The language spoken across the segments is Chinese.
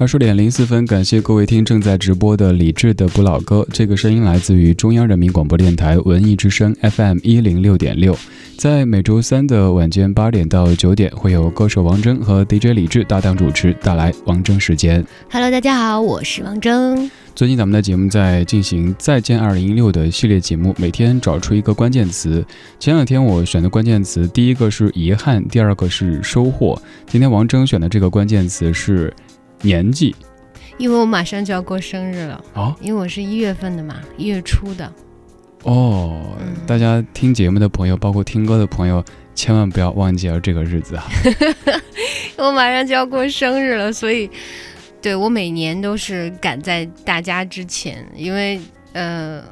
二十点零四分，感谢各位听正在直播的李志的不老歌。这个声音来自于中央人民广播电台文艺之声 FM 一零六点六，在每周三的晚间八点到九点，会有歌手王铮和 DJ 李志搭档主持，带来王铮时间。Hello，大家好，我是王铮。最近咱们的节目在进行“再见二零一六”的系列节目，每天找出一个关键词。前两天我选的关键词，第一个是遗憾，第二个是收获。今天王铮选的这个关键词是。年纪，因为我马上就要过生日了哦，因为我是一月份的嘛，一月初的。哦，大家听节目的朋友，包括听歌的朋友，千万不要忘记了这个日子啊！我马上就要过生日了，所以对我每年都是赶在大家之前，因为呃，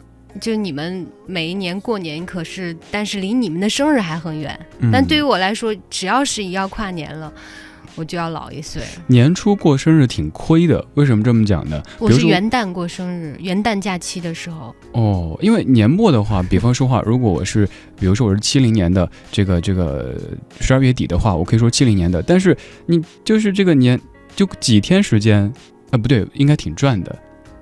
就你们每一年过年可是，但是离你们的生日还很远，但对于我来说，只要是一要跨年了。我就要老一岁。年初过生日挺亏的，为什么这么讲呢？我是元旦过生日，元旦假期的时候。哦，因为年末的话，比方说话，如果我是，比如说我是七零年的，这个这个十二月底的话，我可以说七零年的。但是你就是这个年就几天时间，啊不对，应该挺赚的。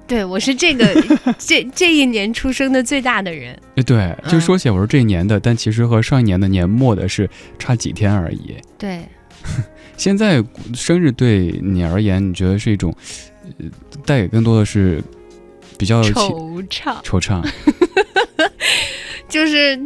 对，我是这个 这这一年出生的最大的人。哎，对，就说起来我是这一年的，但其实和上一年的年末的是差几天而已。对。现在生日对你而言，你觉得是一种带给更多的是比较惆怅，惆怅，就是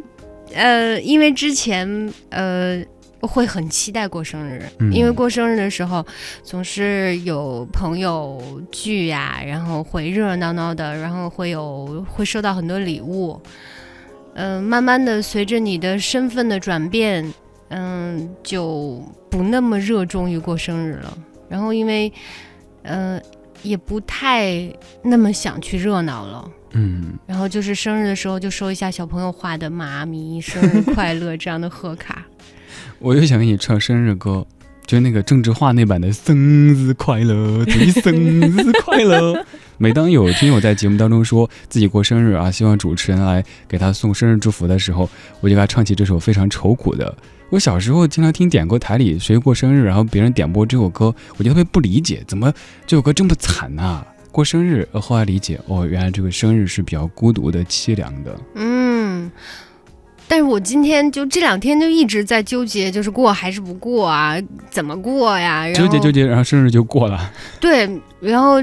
呃，因为之前呃会很期待过生日，因为过生日的时候总是有朋友聚呀，然后会热热闹闹的，然后会有会收到很多礼物，嗯，慢慢的随着你的身份的转变。嗯，就不那么热衷于过生日了。然后因为，呃，也不太那么想去热闹了。嗯。然后就是生日的时候，就收一下小朋友画的“妈咪生日快乐”这样的贺卡。我又想给你唱生日歌，就那个郑智化那版的“生日快乐，祝你生日快乐”。每当有听友在节目当中说自己过生日啊，希望主持人来给他送生日祝福的时候，我就给他唱起这首非常愁苦的。我小时候经常听点歌台里谁过生日，然后别人点播这首歌，我就特别不理解，怎么这首歌这么惨呐？过生日，后来理解，哦，原来这个生日是比较孤独的、凄凉的。嗯，但是我今天就这两天就一直在纠结，就是过还是不过啊？怎么过呀？纠结纠结，然后生日就过了。对，然后。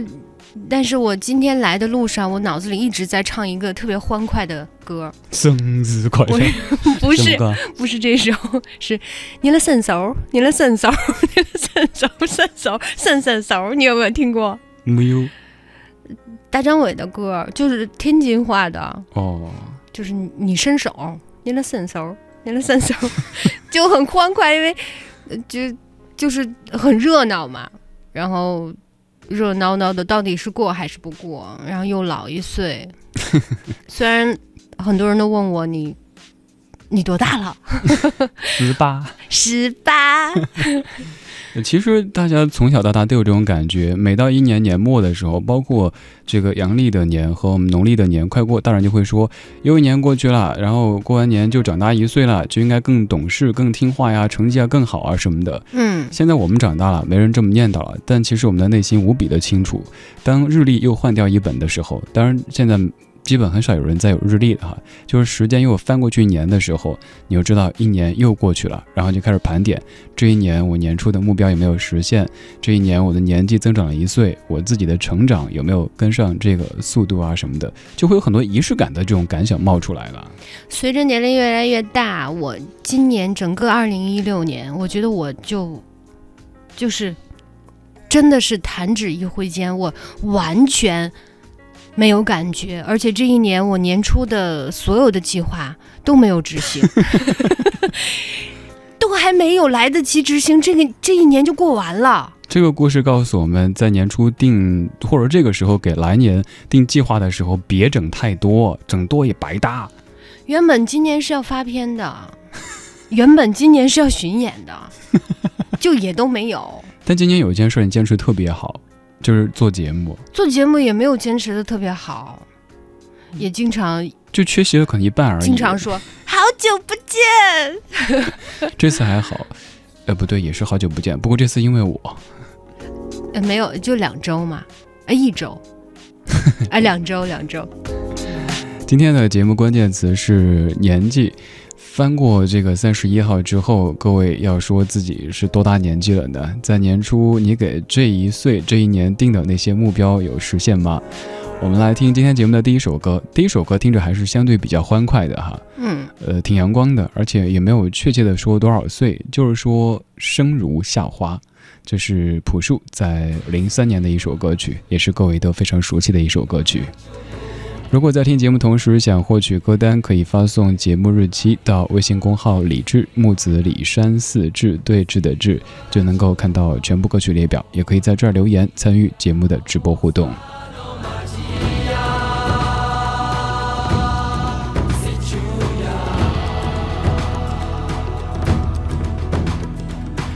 但是我今天来的路上，我脑子里一直在唱一个特别欢快的歌，生日快乐。不是，不是这首，是你的伸手，你的伸手，你的伸手，伸手，伸伸手，你有没有听过？没有。大张伟的歌就是天津话的哦，就是你伸手，你的伸手，你的伸手，就很欢快，因为就就是很热闹嘛，然后。热闹闹的，到底是过还是不过？然后又老一岁。虽然很多人都问我你，你多大了？十八。十八。其实大家从小到大都有这种感觉，每到一年年末的时候，包括这个阳历的年和我们农历的年快过，大人就会说又一年过去了，然后过完年就长大一岁了，就应该更懂事、更听话呀，成绩啊更好啊什么的。嗯，现在我们长大了，没人这么念叨了，但其实我们的内心无比的清楚，当日历又换掉一本的时候，当然现在。基本很少有人再有日历的哈，就是时间又翻过去一年的时候，你就知道一年又过去了，然后就开始盘点这一年我年初的目标有没有实现，这一年我的年纪增长了一岁，我自己的成长有没有跟上这个速度啊什么的，就会有很多仪式感的这种感想冒出来了。随着年龄越来越大，我今年整个二零一六年，我觉得我就就是真的是弹指一挥间，我完全。没有感觉，而且这一年我年初的所有的计划都没有执行，都还没有来得及执行，这个这一年就过完了。这个故事告诉我们在年初定或者这个时候给来年定计划的时候，别整太多，整多也白搭。原本今年是要发片的，原本今年是要巡演的，就也都没有。但今年有一件事你坚持特别好。就是做节目，做节目也没有坚持的特别好，也经常就缺席了可能一半而已。经常说 好久不见，这次还好，呃不对，也是好久不见。不过这次因为我，呃，没有，就两周嘛，啊，一周，啊，两周，两周。今天的节目关键词是年纪。翻过这个三十一号之后，各位要说自己是多大年纪了呢？在年初，你给这一岁、这一年定的那些目标有实现吗？我们来听今天节目的第一首歌。第一首歌听着还是相对比较欢快的哈，嗯，呃，挺阳光的，而且也没有确切的说多少岁，就是说生如夏花。这是朴树在零三年的一首歌曲，也是各位都非常熟悉的一首歌曲。如果在听节目同时想获取歌单，可以发送节目日期到微信公号“李志木子李山寺志对峙的志”，就能够看到全部歌曲列表。也可以在这儿留言参与节目的直播互动。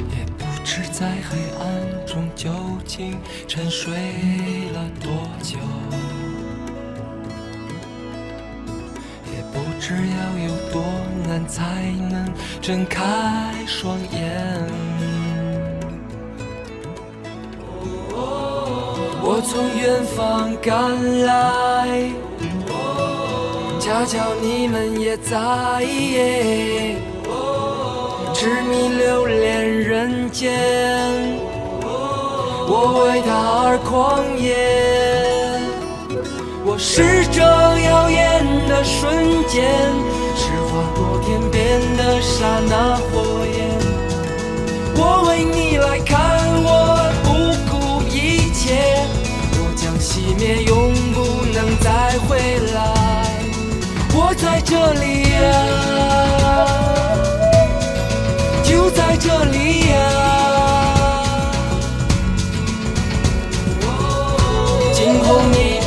也不知在黑暗中究竟沉睡了多久。只要有多难才能睁开双眼。我从远方赶来，恰巧你们也在，痴迷留恋人间，我为他而狂野。是这耀眼的瞬间，是划过天边的刹那火焰。我为你来看，我不顾一切，我将熄灭，永不能再回来。我在这里呀，就在这里呀。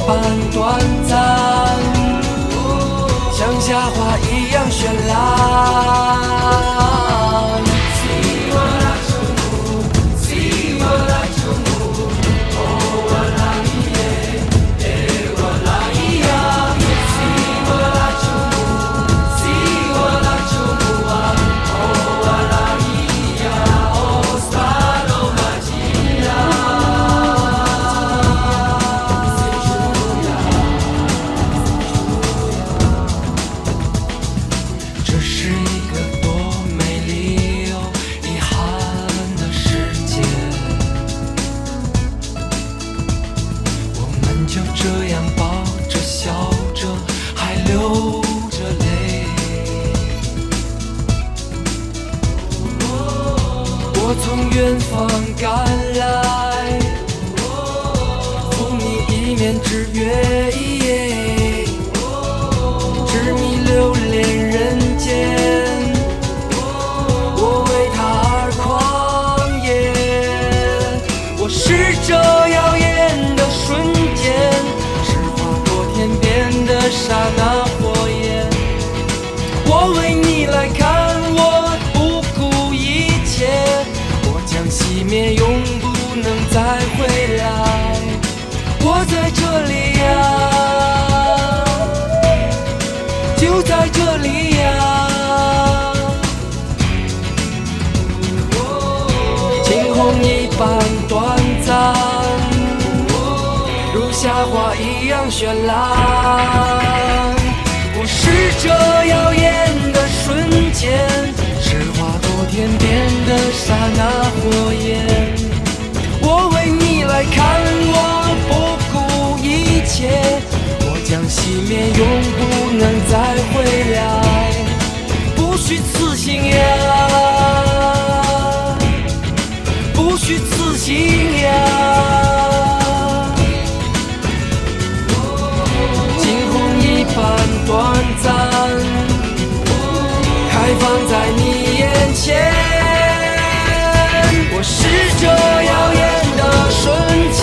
般短暂，像夏花一样绚烂。眼前。我是这耀眼的瞬间，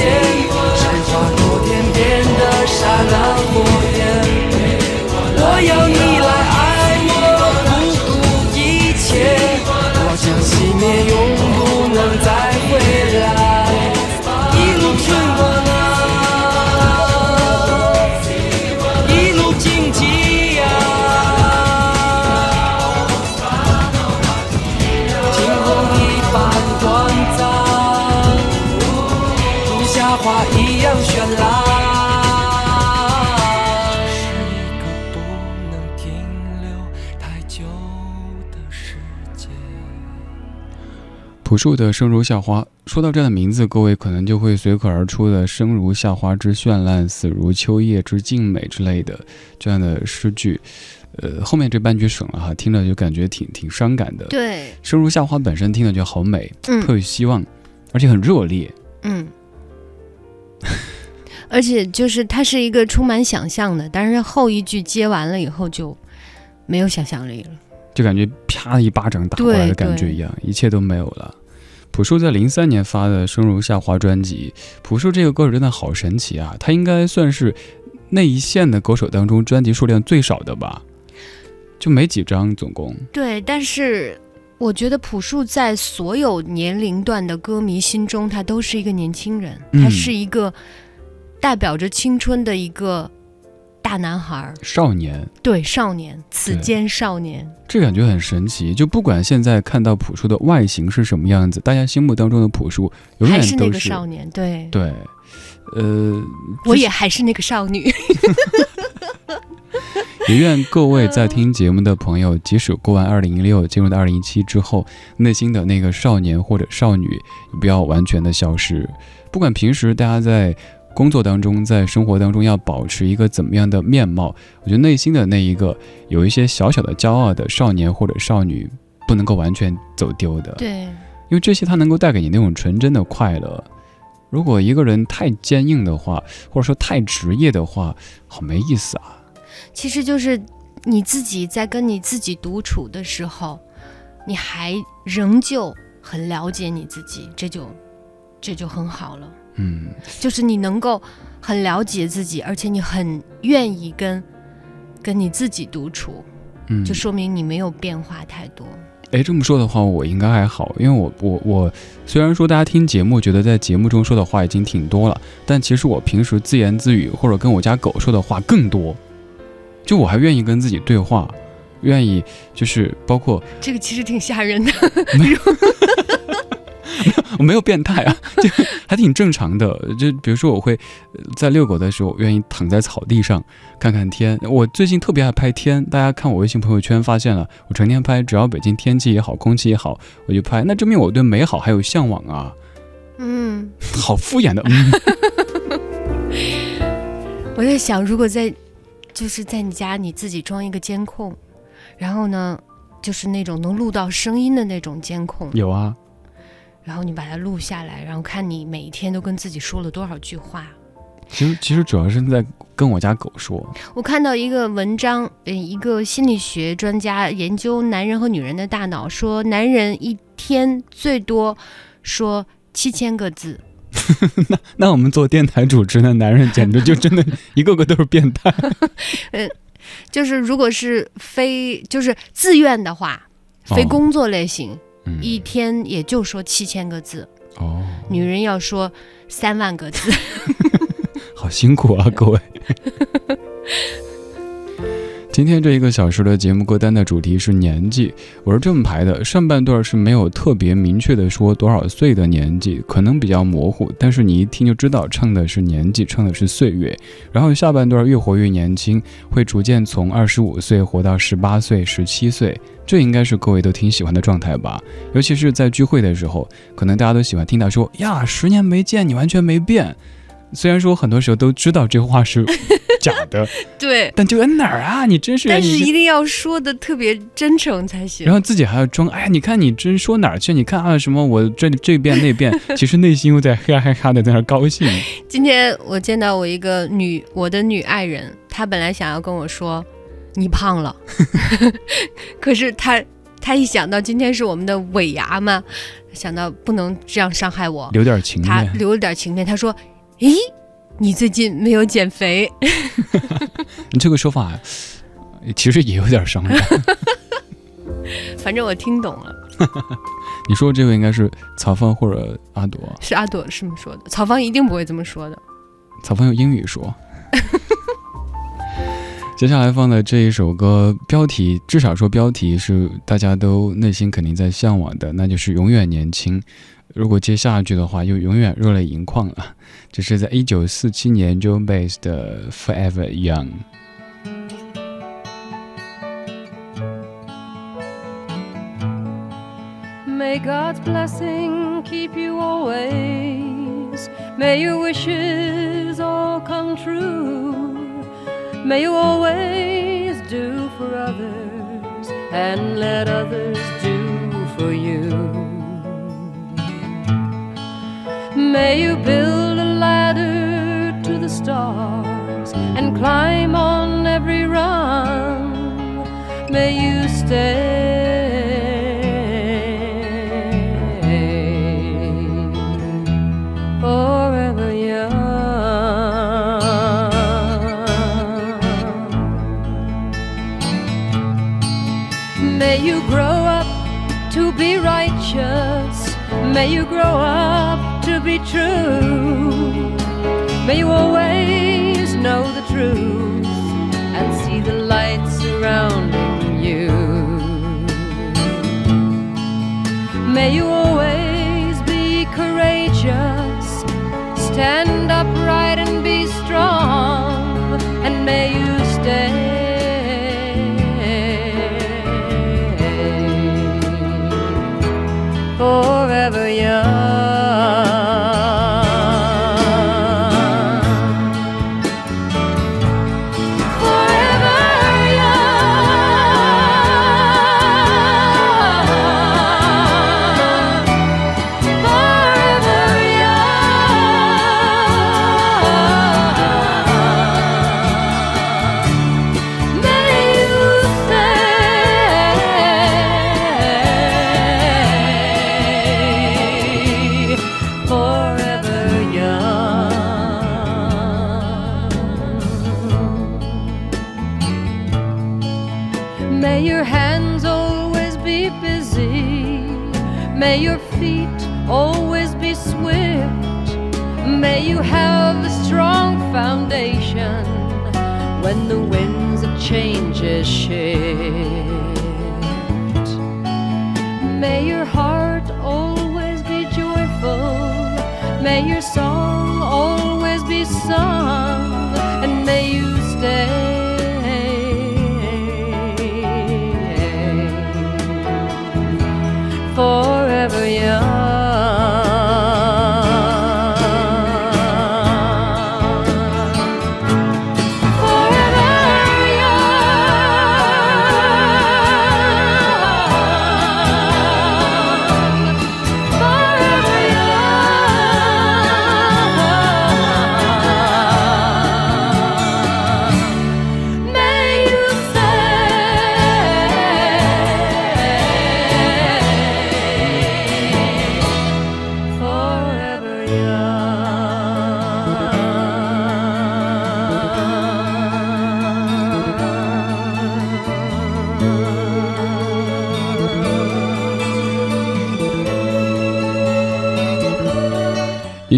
是划过天边的刹那火焰。我要朴树的《生如夏花》，说到这样的名字，各位可能就会随口而出的“生如夏花之绚烂，死如秋叶之静美”之类的这样的诗句。呃，后面这半句省了哈，听着就感觉挺挺伤感的。对，生如夏花本身听着就好美，嗯特有希望，而且很热烈。嗯，而且就是它是一个充满想象的，但是后一句接完了以后就没有想象力了。就感觉啪一巴掌打过来的感觉一样，一切都没有了。朴树在零三年发的《生如夏花》专辑，朴树这个歌手真的好神奇啊！他应该算是那一线的歌手当中专辑数量最少的吧，就没几张，总共。对，但是我觉得朴树在所有年龄段的歌迷心中，他都是一个年轻人，嗯他是一个代表着青春的一个大男孩儿，少年，对，少年，此间少年。这感觉很神奇。就不管现在看到朴树的外形是什么样子，大家心目当中的朴树永远还是那个都是少年，对，对，呃，我也还是那个少女。也愿各位在听节目的朋友，即使过完二零一六，进入到二零一七之后，内心的那个少年或者少女，不要完全的消失。不管平时大家在工作当中，在生活当中要保持一个怎么样的面貌，我觉得内心的那一个有一些小小的骄傲的少年或者少女，不能够完全走丢的。对，因为这些它能够带给你那种纯真的快乐。如果一个人太坚硬的话，或者说太职业的话，好没意思啊。其实就是你自己在跟你自己独处的时候，你还仍旧很了解你自己，这就这就很好了。嗯，就是你能够很了解自己，而且你很愿意跟跟你自己独处，嗯，就说明你没有变化太多。哎，这么说的话，我应该还好，因为我我我虽然说大家听节目觉得在节目中说的话已经挺多了，但其实我平时自言自语或者跟我家狗说的话更多，就我还愿意跟自己对话，愿意就是包括这个其实挺吓人的。我没有变态啊，就还挺正常的。就比如说，我会呃在遛狗的时候，愿意躺在草地上看看天。我最近特别爱拍天，大家看我微信朋友圈发现了，我成天拍，只要北京天气也好，空气也好，我就拍。那证明我对美好还有向往啊，嗯，好敷衍的。嗯，我在想，如果在就是在你家你自己装一个监控，然后呢，就是那种能录到声音的那种监控，有啊，然后你把它录下来，然后看你每一天都跟自己说了多少句话。其实其实主要是在跟我家狗说，我看到一个文章，呃，一个心理学专家研究男人和女人的大脑，说男人一天最多说七千个字。那那我们做电台主持的男人简直就真的 一个个都是变态。嗯就是如果是非就是自愿的话，非工作类型，嗯，一天也就说七千个字。哦，女人要说三万个字。好辛苦啊，各位。今天这一个小时的节目歌单的主题是年纪，我是这么排的：上半段是没有特别明确的说多少岁的年纪，可能比较模糊，但是你一听就知道唱的是年纪，唱的是岁月。然后下半段越活越年轻，会逐渐从二十五岁活到十八岁、十七岁，这应该是各位都挺喜欢的状态吧？尤其是在聚会的时候，可能大家都喜欢听到说呀，十年没见，你完全没变。虽然说很多时候都知道这话是假的，对，但就在哪儿啊？你真是，但是一定要说的特别真诚才行。然后自己还要装，哎呀，你看你真说哪儿去？你看啊什么我这这边那边，其实内心又在嘿哈嘿哈的在那儿高兴。今天我见到我一个女我的女爱人，她本来想要跟我说你胖了，可是她她一想到今天是我们的尾牙嘛，想到不能这样伤害我，留点情她面，留了点情面，她说：“咦，你最近没有减肥 你这个说法呃其实也有点伤人。”反正我听懂了，你说这个应该是曹芳或者阿朵，是阿朵是这么说的，曹芳一定不会这么说的。曹芳用英语说。接下来放的这一首歌，标题至少说标题是大家都内心肯定在向往的，那就是永远年轻。如果接下一句的话，又永远热泪盈眶了。这是在一九四七年 Joe Baez 的《Forever Young》。May God's blessing keep you always. May your wishes all come true. May you always do for others and let others do for you. May you build a ladder to the stars and climb on every rung. May you stay forever young. May you grow up to be righteous. May you grow up May you always know the truth and see the light surrounding you. May you always be courageous, stand upright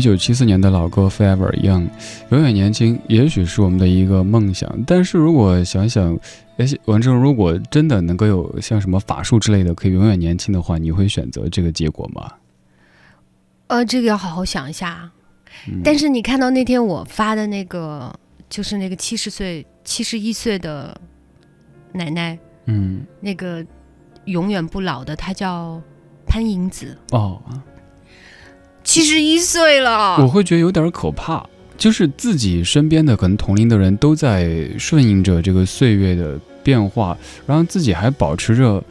九七四年的老歌《Forever Young》，永远年轻，也许是我们的一个梦想。但是如果想想，哎，王正，如果真的能够有像什么法术之类的可以永远年轻的话，你会选择这个结果吗？呃，这个要好好想一下。嗯但是你看到那天我发的那个，就是那个七十岁、七十一岁的奶奶，嗯，那个永远不老的，她叫潘迎紫，哦，七十一岁了。我会觉得有点可怕，就是自己身边的可能同龄的人都在顺应着这个岁月的变化，然后自己还保持着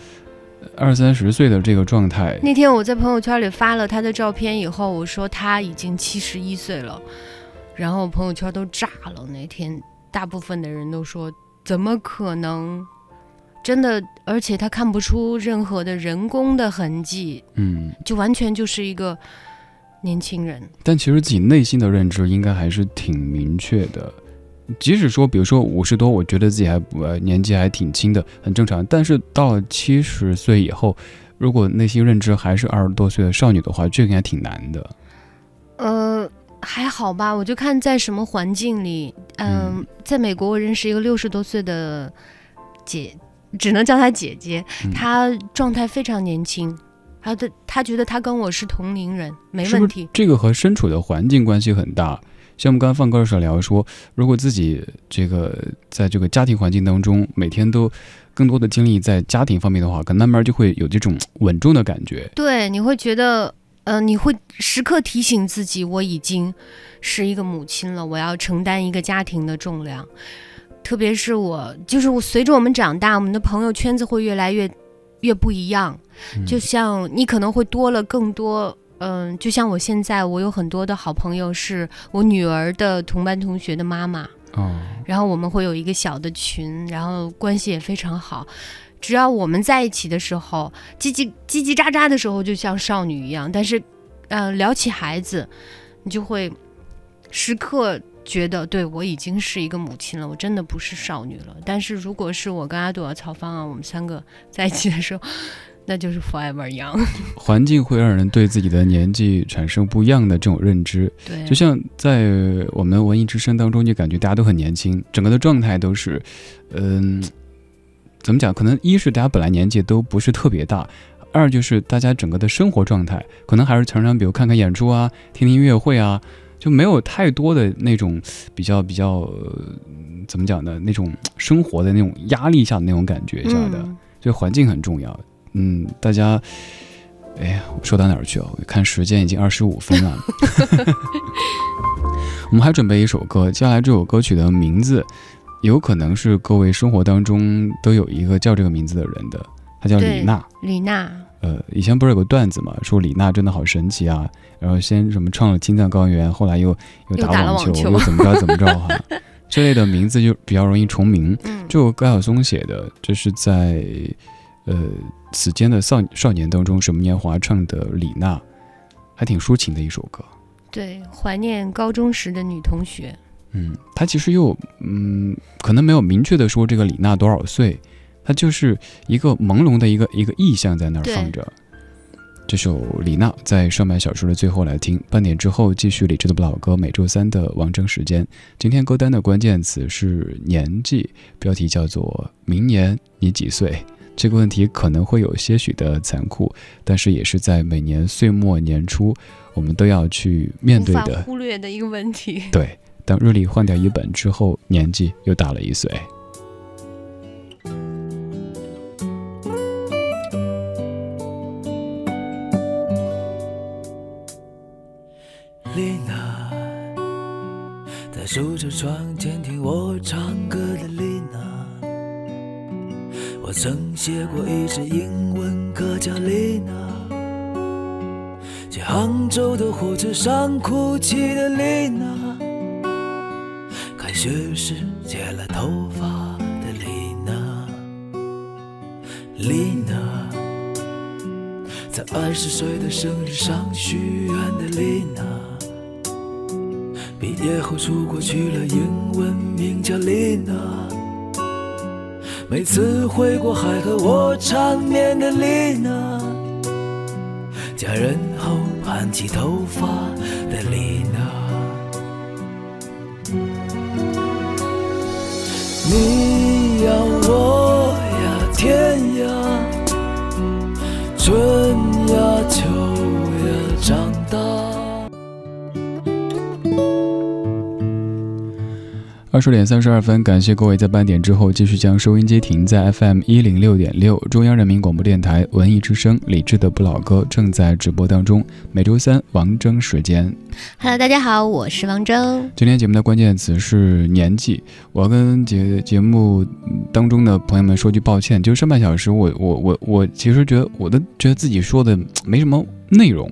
二三十岁的这个状态。那天我在朋友圈里发了他的照片以后，我说他已经七十一岁了，然后朋友圈都炸了。那天大部分的人都说怎么可能？真的，而且他看不出任何的人工的痕迹，嗯，就完全就是一个年轻人。但其实自己内心的认知应该还是挺明确的。即使说，比如说五十多，我觉得自己还不呃年纪还挺轻的，很正常。但是到了七十岁以后，如果内心认知还是二十多岁的少女的话，这个应该挺难的。呃，还好吧，我就看在什么环境里。嗯，嗯在美国，我认识一个六十多岁的姐，只能叫她姐姐，嗯她状态非常年轻。她的他觉得他跟我是同龄人，没问题。这个和身处的环境关系很大。像我们刚刚放歌的时候聊说，如果自己这个在这个家庭环境当中每天都更多的精力在家庭方面的话，可能慢慢就会有这种稳重的感觉。对，你会觉得，呃，你会时刻提醒自己，我已经是一个母亲了，我要承担一个家庭的重量。特别是我，就是我随着我们长大，我们的朋友圈子会越来越越不一样。嗯就像你可能会多了更多，嗯、就像我现在，我有很多的好朋友是我女儿的同班同学的妈妈，哦，然后我们会有一个小的群，然后关系也非常好。只要我们在一起的时候，叽叽叽叽喳喳的时候，就像少女一样。但是，呃，聊起孩子，你就会时刻觉得，对我已经是一个母亲了，我真的不是少女了。但是如果是我跟阿朵、曹芳啊，我们三个在一起的时候，那就是 forever young。环境会让人对自己的年纪产生不一样的这种认知。对，就像在我们文艺之声当中，就感觉大家都很年轻，整个的状态都是，嗯，怎么讲？可能一是大家本来年纪都不是特别大，二就是大家整个的生活状态，可能还是常常比如看看演出啊，听听音乐会啊，就没有太多的那种比较比较、呃怎么讲呢？那种生活的那种压力下的那种感觉下的，嗯所以环境很重要。嗯，大家，哎呀，我说到哪儿去了？我看时间已经二十五分了。我们还准备一首歌，接下来这首歌曲的名字，有可能是各位生活当中都有一个叫这个名字的人的，他叫李娜。李娜，呃，以前不是有个段子嘛，说李娜真的好神奇啊，然后先什么唱了青藏高原，后来又又又打网球，又怎么着怎么着哈，这类的名字就比较容易重名。嗯，就高晓松写的，这是在呃此间的少少年当中，水木年华唱的李娜，还挺抒情的一首歌。对，怀念高中时的女同学。嗯，他其实又嗯，可能没有明确的说这个李娜多少岁，他就是一个朦胧的一个一个意象在那儿放着。这首李娜在上半小时的最后来听，半点之后继续理智的不老歌，每周三的王征时间。今天歌单的关键词是年纪，标题叫做“明年你几岁”。这个问题可能会有些许的残酷，但是也是在每年岁末年初，我们都要去面对的。忽略的一个问题。对，当日历换掉一本之后，年纪又大了一岁。哭泣的丽娜，开学时剪了头发的丽娜，丽娜。在二十岁的生日上许愿的丽娜，毕业后出国去了英文名叫丽娜。每次回国还和我缠绵的丽娜，嫁人后盘起头发的丽娜。二十点三十二分，感谢各位在半点之后继续将收音机停在 FM 一零六点六，中央人民广播电台文艺之声，理智的不老歌正在直播当中。每周三王征时间，Hello，大家好，我是王征。今天节目的关键词是年纪。我要跟节节目当中的朋友们说句抱歉，就是上半小时我我我我其实觉得我都觉得自己说的没什么内容，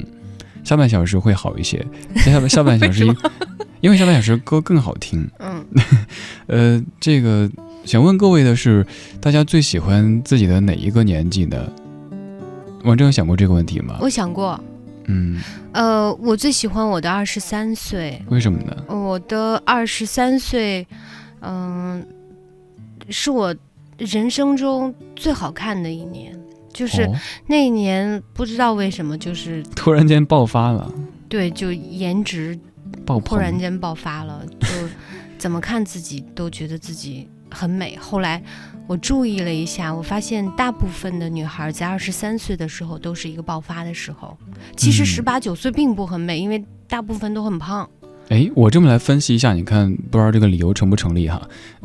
下半小时会好一些。下半下半小时因因为下半小时歌更好听。嗯，呃，这个想问各位的是，大家最喜欢自己的哪一个年纪呢？王正有想过这个问题吗？我想过，嗯，呃，我最喜欢我的二十三岁。为什么呢？我的二十三岁，嗯、是我人生中最好看的一年。就是哦、那一年，不知道为什么，就是突然间爆发了，对，就颜值爆棚，忽然间爆发了，就 怎么看自己都觉得自己很美。后来我注意了一下，我发现大部分的女孩在二十三岁的时候都是一个爆发的时候。其实嗯十八九岁并不很美，因为大部分都很胖。哎，我这么来分析一下，你看，不知道这个理由成不成立哈？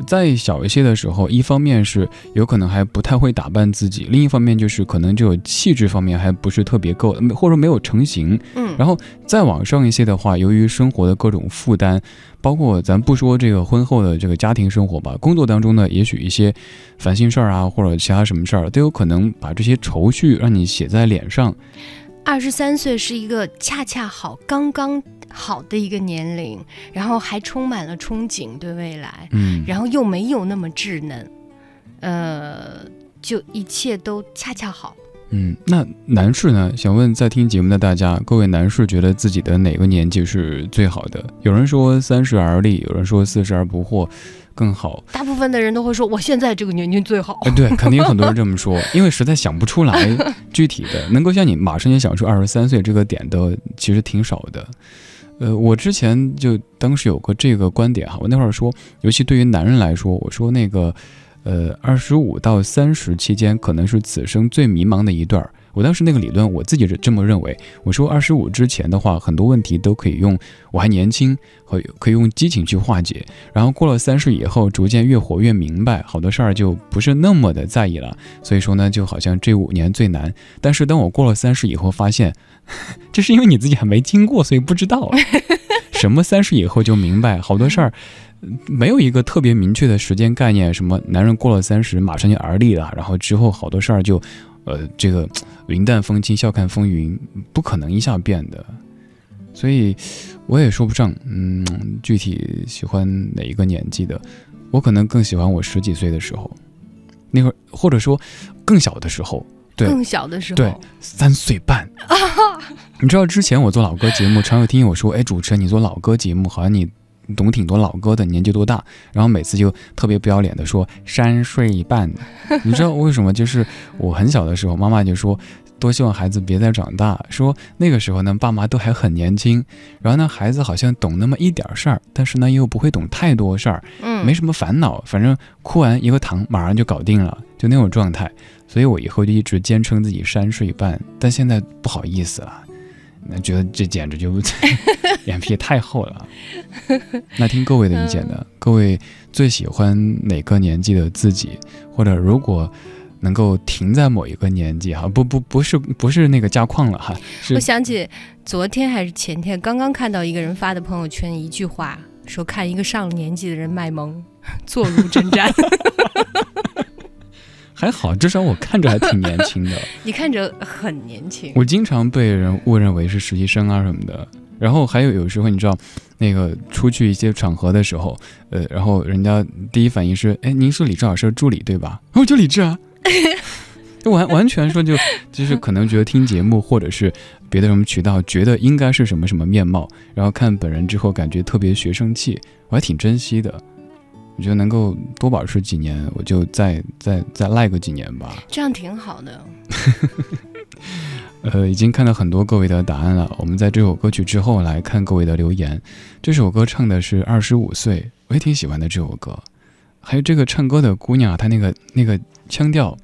在小一些的时候，一方面是有可能还不太会打扮自己，另一方面就是可能就有气质方面还不是特别够，或者说没有成型。嗯，然后再往上一些的话，由于生活的各种负担，包括咱不说这个婚后的这个家庭生活吧，工作当中呢，也许一些烦心事儿啊，或者其他什么事儿，都有可能把这些愁绪让你写在脸上。二十三岁是一个恰恰好、刚刚好的一个年龄，然后还充满了憧憬对未来，嗯，然后又没有那么稚嫩，呃，就一切都恰恰好。嗯，那男士呢？想问在听节目的大家，各位男士觉得自己的哪个年纪是最好的？有人说三十而立，有人说四十而不惑。更好，大部分的人都会说我现在这个年龄最好。哎，对，肯定有很多人这么说，因为实在想不出来 具体的能够像你马上就想出二十三岁这个点的，其实挺少的。呃，我之前就当时有个这个观点哈，我那会儿说，尤其对于男人来说，我说那个，呃，二十五到三十期间可能是此生最迷茫的一段儿。我当时那个理论，我自己是这么认为。我说二十五之前的话，很多问题都可以用我还年轻和可以用激情去化解。然后过了三十以后，逐渐越活越明白，好多事儿就不是那么的在意了。所以说呢，就好像这五年最难。但是当我过了三十以后，发现 这是因为你自己还没经过，所以不知道 什么三十以后就明白，好多事儿没有一个特别明确的时间概念。什么男人过了三十马上就而立了，然后之后好多事儿就。呃，这个云淡风轻、笑看风云，不可能一下变的，所以我也说不上，嗯，具体喜欢哪一个年纪的，我可能更喜欢我十几岁的时候，那会儿，或者说更小的时候，对，更小的时候，对，三岁半。你知道之前我做老歌节目，常有听友说，哎，主持人你做老歌节目，好像你。懂挺多老歌的，年纪多大？然后每次就特别不要脸的说三岁半，你知道为什么？就是我很小的时候，妈妈就说多希望孩子别再长大，说那个时候呢，爸妈都还很年轻，然后呢，孩子好像懂那么一点事儿，但是呢又不会懂太多事儿，嗯，没什么烦恼，反正哭完一个糖马上就搞定了，就那种状态。所以我以后就一直坚称自己三岁半，但现在不好意思了。那觉得这简直就 脸皮也太厚了。那听各位的意见呢？各位最喜欢哪个年纪的自己？或者如果能够停在某一个年纪哈，不不不是不是那个加框了哈。我想起昨天还是前天，刚刚看到一个人发的朋友圈，一句话说：“看一个上了年纪的人卖萌，坐如针毡。”还好，至少我看着还挺年轻的。你看着很年轻。我经常被人误认为是实习生啊什么的。然后还有有时候你知道，那个出去一些场合的时候，呃，然后人家第一反应是：哎，您是李志老师的助理对吧？哦，就李志啊。就完完全说就就是可能觉得听节目或者是别的什么渠道，觉得应该是什么什么面貌，然后看本人之后感觉特别学生气，我还挺珍惜的。我觉得能够多保持几年，我就再再再赖个几年吧。这样挺好的。呃，已经看到很多各位的答案了。我们在这首歌曲之后来看各位的留言。这首歌唱的是二十五岁，我也挺喜欢的这首歌。还有这个唱歌的姑娘，她那个那个腔调，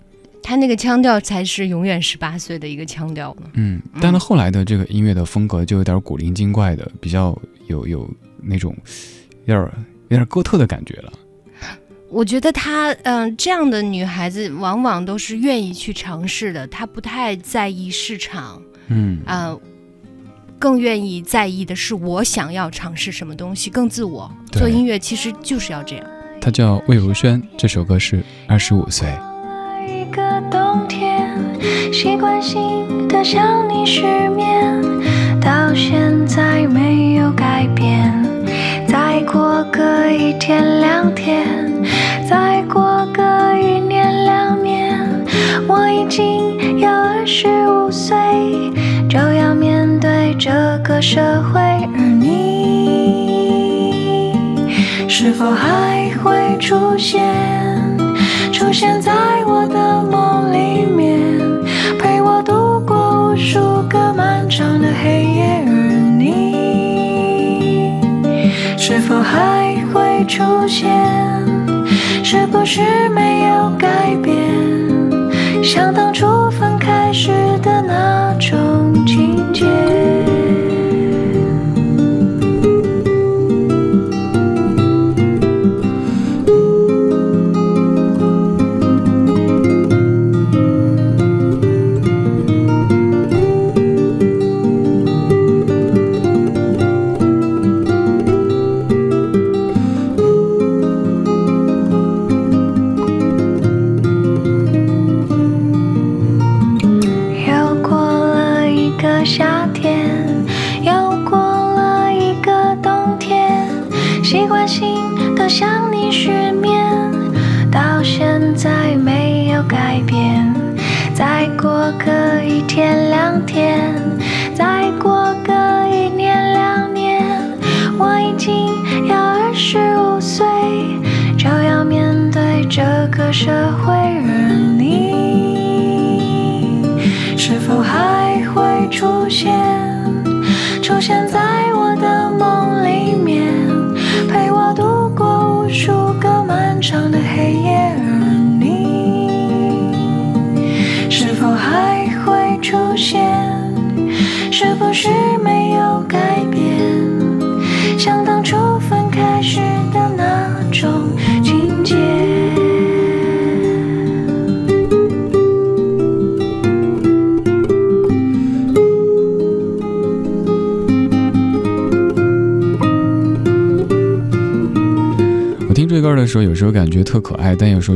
她那个腔调才是永远十八岁的一个腔调呢。嗯，但是后来的这个音乐的风格就有点古灵精怪的，比较有有那种有点有点哥特的感觉了。我觉得她，嗯，这样的女孩子往往都是愿意去尝试的，她不太在意市场，嗯啊，更愿意在意的是我想要尝试什么东西，更自我。做音乐其实就是要这样。她叫魏如萱，这首歌是二十五岁。一个冬天，习惯性的想你失眠，到现在没有改变。过个一天两天。再过个一年两年，我已经要二十五岁，就要面对这个社会，而你是否还会出现？出现在我的梦里面，陪我度过无数个漫长的黑夜，否还会出现？是不是没有改变？像当初分开时的那种情节。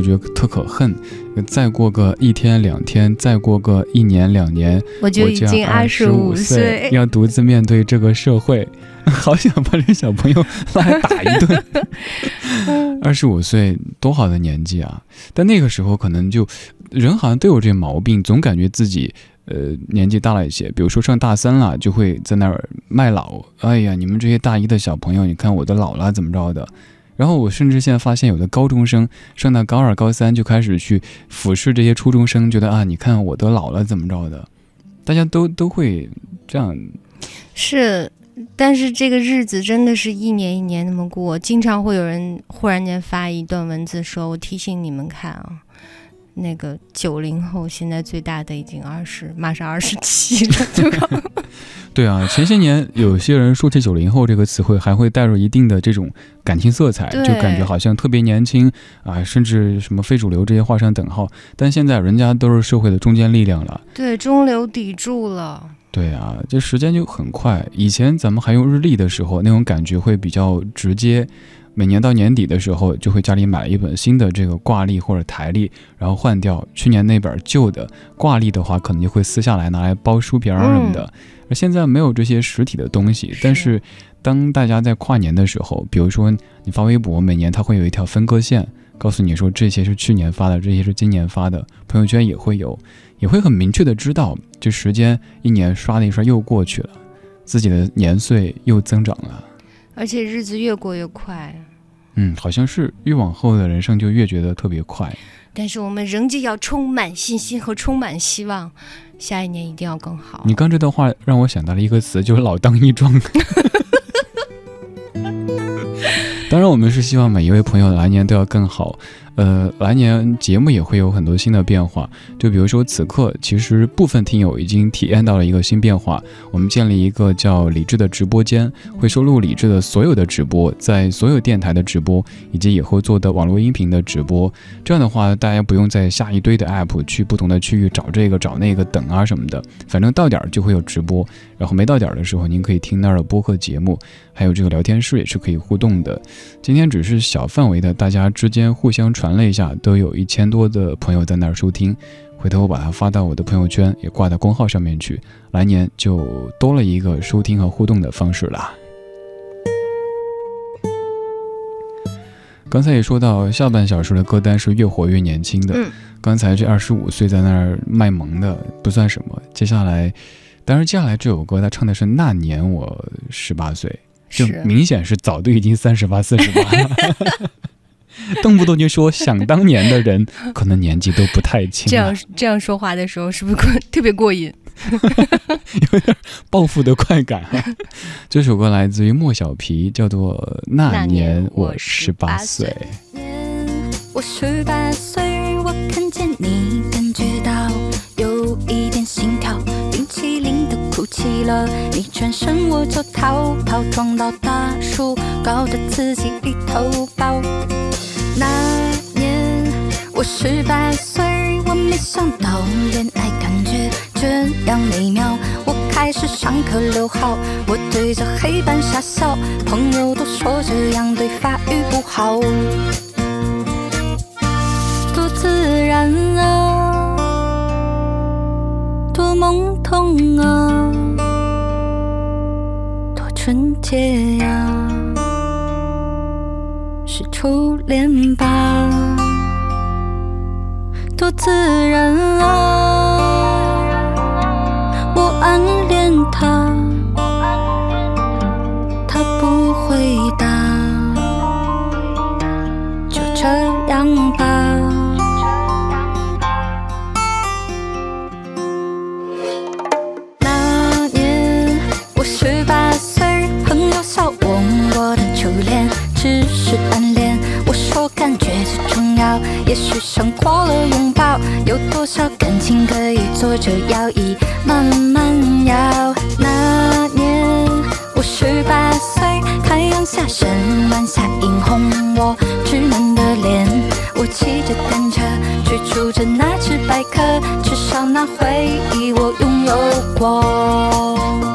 时候觉得特可恨。再过个一天两天，再过个一年两年，我就已经二十五岁，要独自面对这个社会，好想把这小朋友 拉来打一顿。二十五岁多好的年纪啊！但那个时候可能就人好像都有这毛病，总感觉自己呃年纪大了一些。比如说上大三了，就会在那儿卖老。哎呀，你们这些大一的小朋友，你看我都老了，怎么着的？然后我甚至现在发现，有的高中生上到高二、高三就开始去俯视这些初中生，觉得啊，你看我都老了，怎么着的？大家都都会这样。是，但是这个日子真的是一年一年那么过，经常会有人忽然间发一段文字说：“我提醒你们看啊，那个九零后现在最大的已经二十，马上 二十七了，对吧？” 对啊，前些年有些人说起九零后这个词汇，还会带入一定的这种感情色彩，就感觉好像特别年轻啊，甚至什么非主流这些画上等号。但现在人家都是社会的中坚力量了，对中流砥柱了。对啊，这时间就很快。以前咱们还用日历的时候，那种感觉会比较直接。每年到年底的时候，就会家里买一本新的这个挂历或者台历，然后换掉去年那本旧的挂历的话，可能就会撕下来拿来包书皮儿什么的。而现在没有这些实体的东西，但是当大家在跨年的时候，比如说你发微博，每年它会有一条分割线，告诉你说这些是去年发的，这些是今年发的。朋友圈也会有，也会很明确的知道，这时间一年刷的一刷又过去了，自己的年岁又增长了。而且日子越过越快，嗯，好像是越往后的人生就越觉得特别快。但是我们仍旧要充满信心和充满希望，下一年一定要更好。你刚这段话让我想到了一个词，就是老当益壮。当然，我们是希望每一位朋友来年都要更好。呃，来年节目也会有很多新的变化，就比如说此刻，其实部分听友已经体验到了一个新变化。我们建立一个叫李智的直播间，会收录李智的所有的直播，在所有电台的直播，以及以后做的网络音频的直播。这样的话，大家不用再下一堆的 app 去不同的区域找这个找那个等啊什么的，反正到点儿就会有直播，然后没到点儿的时候，您可以听那儿的播客节目，还有这个聊天室也是可以互动的。今天只是小范围的，大家之间互相传。传了一下，都有一千多的朋友在那儿收听。回头我把它发到我的朋友圈，也挂到公号上面去。来年就多了一个收听和互动的方式啦。刚才也说到，下半小时的歌单是越活越年轻的。嗯，刚才这二十五岁在那儿卖萌的不算什么。接下来，当然接下来这首歌他唱的是那年我十八岁，就明显是早都已经三十八、四十八。动不动就说 想当年的人，可能年纪都不太轻。这样这样说话的时候，是不是特别过瘾？有点报复的快感。这首歌来自于莫小皮，叫做《那年我十八岁》。我十八岁，我看见你，感觉到有一点心跳，冰淇淋都哭泣了，你转身我就逃跑，撞到大树，搞得自己一头包。那年我十八岁，我没想到恋爱感觉这样美妙。我开始上课留号，我对着黑板傻笑，朋友都说这样对发育不好。多自然啊，多懵懂啊。多纯洁呀，是初恋吧，多自然啊！要，也许胜过了拥抱。有多少感情可以坐着摇椅慢慢摇？那年我十八岁，太阳下山，晚霞映红我稚嫩的脸。我骑着单车去住着那只白鸽，至少那回忆我拥有过。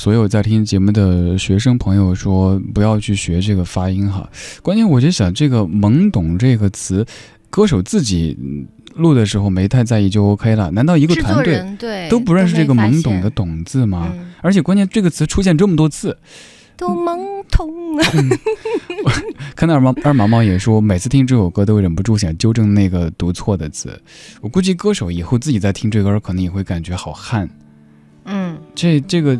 所有在听节目的学生朋友说，不要去学这个发音哈。关键我就想，这个“懵懂”这个词，歌手自己嗯录的时候没太在意就 OK 了。难道一个团队都不认识这个“懵懂”的“懂”字吗？嗯而且关键这个词出现这么多次，都懵懂啊。看到二毛二毛毛也说，每次听这首歌都会忍不住想纠正那个读错的字。我估计歌手以后自己在听这歌，可能也会感觉好汗。嗯，这这个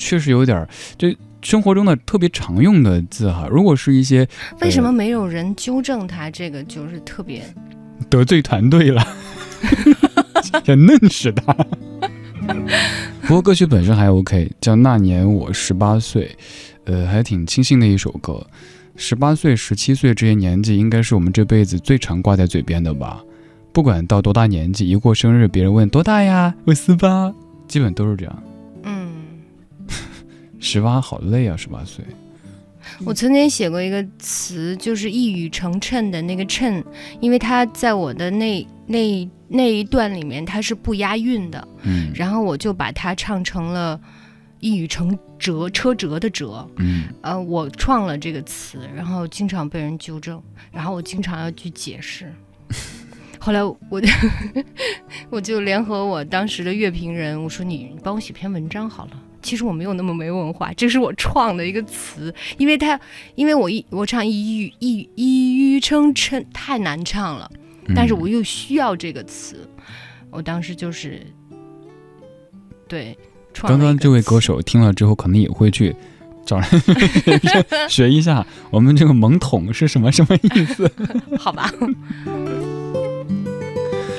确实有点儿，这生活中的特别常用的字哈。如果是一些为什么没有人纠正他？这个就是特别得罪团队了，想弄死他。不过歌曲本身还 OK，叫《那年我十八岁》，呃，还挺清新的一首歌。十八岁、十七岁这些年纪，应该是我们这辈子最常挂在嘴边的吧。不管到多大年纪，一过生日，别人问多大呀，我十八，基本都是这样。嗯。十八好累啊，十八岁。我曾经写过一个词，就是一语成谶的那个谶，因为它在我的那那那一段里面它是不押韵的，嗯然后我就把它唱成了一语成折，车辙的辙。嗯，呃，我创了这个词，然后经常被人纠正，然后我经常要去解释。后来我就 我就联合我当时的乐评人，我说你你帮我写篇文章好了。其实我没有那么没文化，这是我创的一个词，因为它因为我一我唱一语一一语成谶太难唱了，但是我又需要这个词，我当时就是对。刚刚这位歌手听了之后，可能也会去找人学一下，我们这个懵懂是什么什么意思？好吧，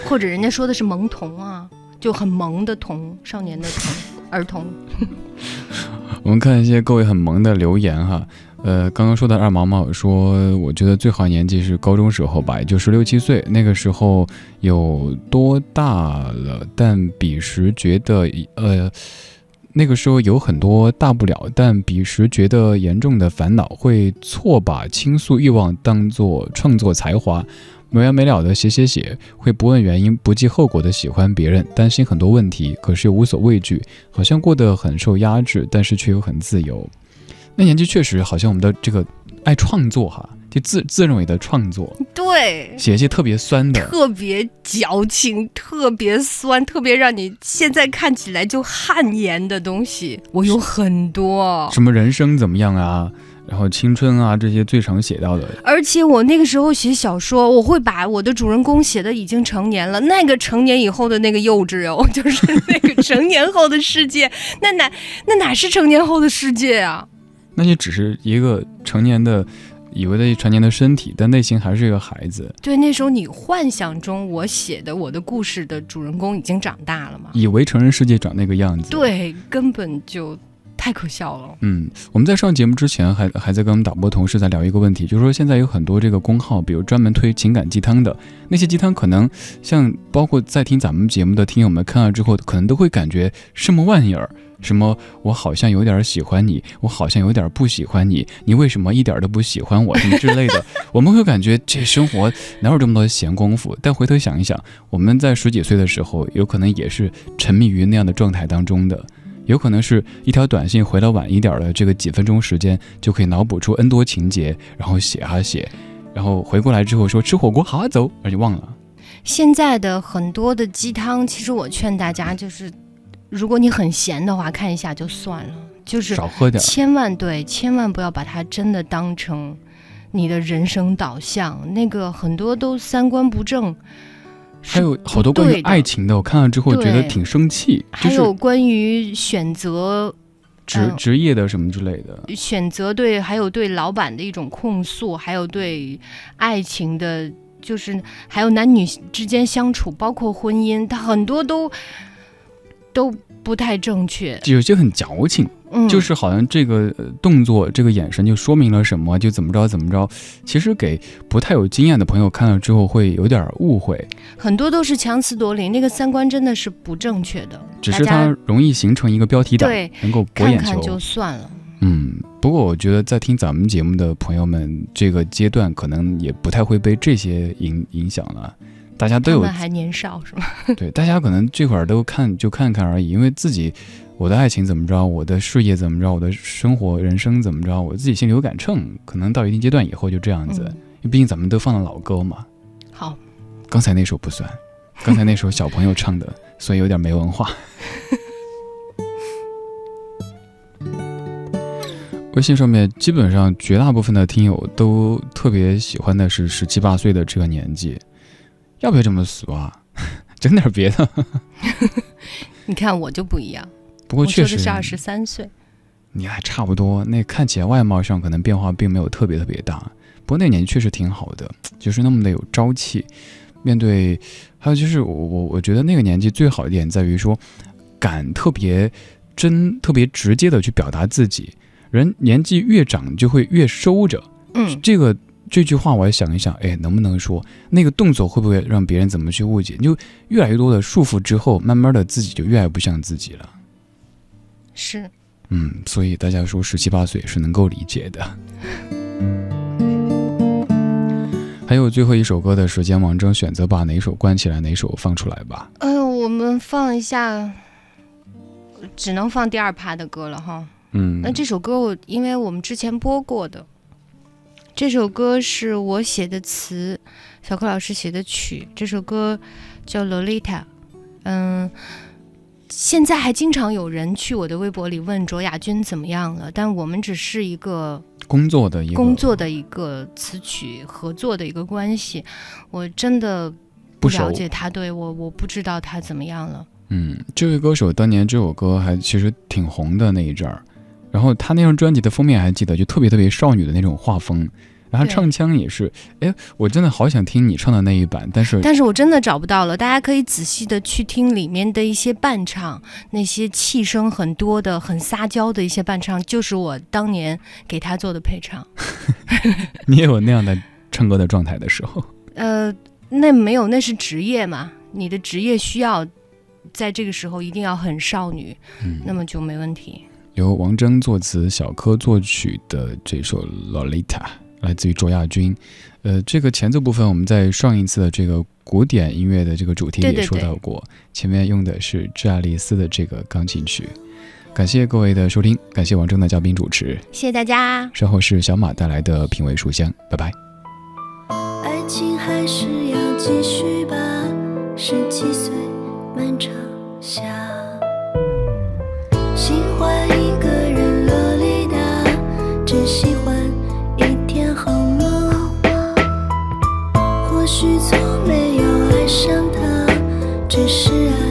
或者人家说的是萌童啊，就很萌的童，少年的童，儿童。我们看一些各位很萌的留言哈。呃，刚刚说的二毛毛说，我觉得最好年纪是高中时候吧，也就十六七岁，那个时候有多大了？但彼时觉得，呃，那个时候有很多大不了，但彼时觉得严重的烦恼，会错把倾诉欲望当做创作才华，没完没了的写写写，会不问原因、不计后果的喜欢别人，担心很多问题，可是又无所畏惧，好像过得很受压制，但是却又很自由。那年纪确实好像我们的这个爱创作哈。就自自认为的创作，对，写一些特别酸的，特别矫情、特别酸、特别让你现在看起来就汗颜的东西，我有很多。什么人生怎么样啊？然后青春啊，这些最常写到的。而且我那个时候写小说，我会把我的主人公写的已经成年了，那个成年以后的那个幼稚哦，就是那个成年后的世界，那哪那哪是成年后的世界啊？那就只是一个成年的。以为的成年的身体，但内心还是一个孩子。对，那时候你幻想中我写的我的故事的主人公已经长大了嘛？以为成人世界长那个样子。对，根本就太可笑了。嗯，我们在上节目之前还还在跟我们导播同事在聊一个问题，就是说现在有很多这个公号，比如专门推情感鸡汤的那些鸡汤，可能像包括在听咱们节目的听友们看了之后，可能都会感觉什么玩意儿。什么？我好像有点喜欢你，我好像有点不喜欢你，你为什么一点都不喜欢我？什么之类的，我们会感觉这生活哪有这么多闲工夫？但回头想一想，我们在十几岁的时候，有可能也是沉迷于那样的状态当中的，有可能是一条短信回到晚一点的这个几分钟时间，就可以脑补出 N 多情节，然后写啊写，然后回过来之后说吃火锅好啊走，而且忘了。现在的很多的鸡汤，其实我劝大家就是。如果你很闲的话，看一下就算了，就是少喝点，千万对，千万不要把它真的当成你的人生导向。那个很多都三观不正，还有好多关于爱情的，我看了之后觉得挺生气。还有关于选择职职业的什么之类的，选择对，还有对老板的一种控诉，还有对爱情的，就是还有男女之间相处，包括婚姻，它很多都。都不太正确，有些很矫情，嗯，就是好像这个动作、这个眼神就说明了什么，就怎么着怎么着。其实给不太有经验的朋友看了之后会有点误会，很多都是强词夺理，那个三观真的是不正确的。只是它容易形成一个标题党，对，能够博眼球就算了。嗯，不过我觉得在听咱们节目的朋友们，这个阶段可能也不太会被这些影影响了。大家都有，还年少是吗？对，大家可能这会儿都看就看看而已，因为自己，我的爱情怎么着，我的事业怎么着，我的生活人生怎么着，我自己心里有杆秤，可能到一定阶段以后就这样子，因为毕竟咱们都放了老歌嘛。好，刚才那首不算，刚才那首小朋友唱的，所以有点没文化。微信上面基本上绝大部分的听友都特别喜欢的是十七八岁的这个年纪。要不要这么俗啊？整点别的。你看我就不一样，不过确实是二十三岁，你还差不多。那看起来外貌上可能变化并没有特别特别大，不过那年纪确实挺好的，就是那么的有朝气。面对，还有就是我我我觉得那个年纪最好一点在于说，敢特别真、特别直接的去表达自己。人年纪越长就会越收着，嗯，这个。这句话我要想一想，哎，能不能说那个动作会不会让别人怎么去误解？就越来越多的束缚之后，慢慢的自己就越来越不像自己了。是，嗯，所以大家说十七八岁是能够理解的。还有最后一首歌的时间，王铮选择把哪首关起来，哪首放出来吧？呃，我们放一下，只能放第二趴的歌了哈。嗯，那这首歌我因为我们之前播过的。这首歌是我写的词，小柯老师写的曲。这首歌叫《Lolita》。嗯，现在还经常有人去我的微博里问卓雅君怎么样了，但我们只是一个工作的一个工作的一个词曲合作的一个关系。我真的不了解他，对我我不知道他怎么样了。嗯，这位歌手当年这首歌还其实挺红的那一阵儿。然后他那张专辑的封面还记得，就特别特别少女的那种画风，然后唱腔也是，哎，我真的好想听你唱的那一版，但是但是我真的找不到了。大家可以仔细的去听里面的一些伴唱，那些气声很多的、很撒娇的一些伴唱，就是我当年给他做的配唱。你也有那样的唱歌的状态的时候？呃，那没有，那是职业嘛，你的职业需要。在这个时候一定要很少女，嗯，那么就没问题。由王铮作词、小柯作曲的这首《Lolita》来自于卓亚君。呃，这个前奏部分我们在上一次的这个古典音乐的这个主题里也说到过，前面用的是致爱丽丝的这个钢琴曲。感谢各位的收听，感谢王铮的嘉宾主持，谢谢大家。稍后是小马带来的品味书香，拜拜。爱情还是要继续吧，十七岁漫长夏，喜欢一个人洛丽塔，只喜欢一天好吗？或许从没有爱上他，只是爱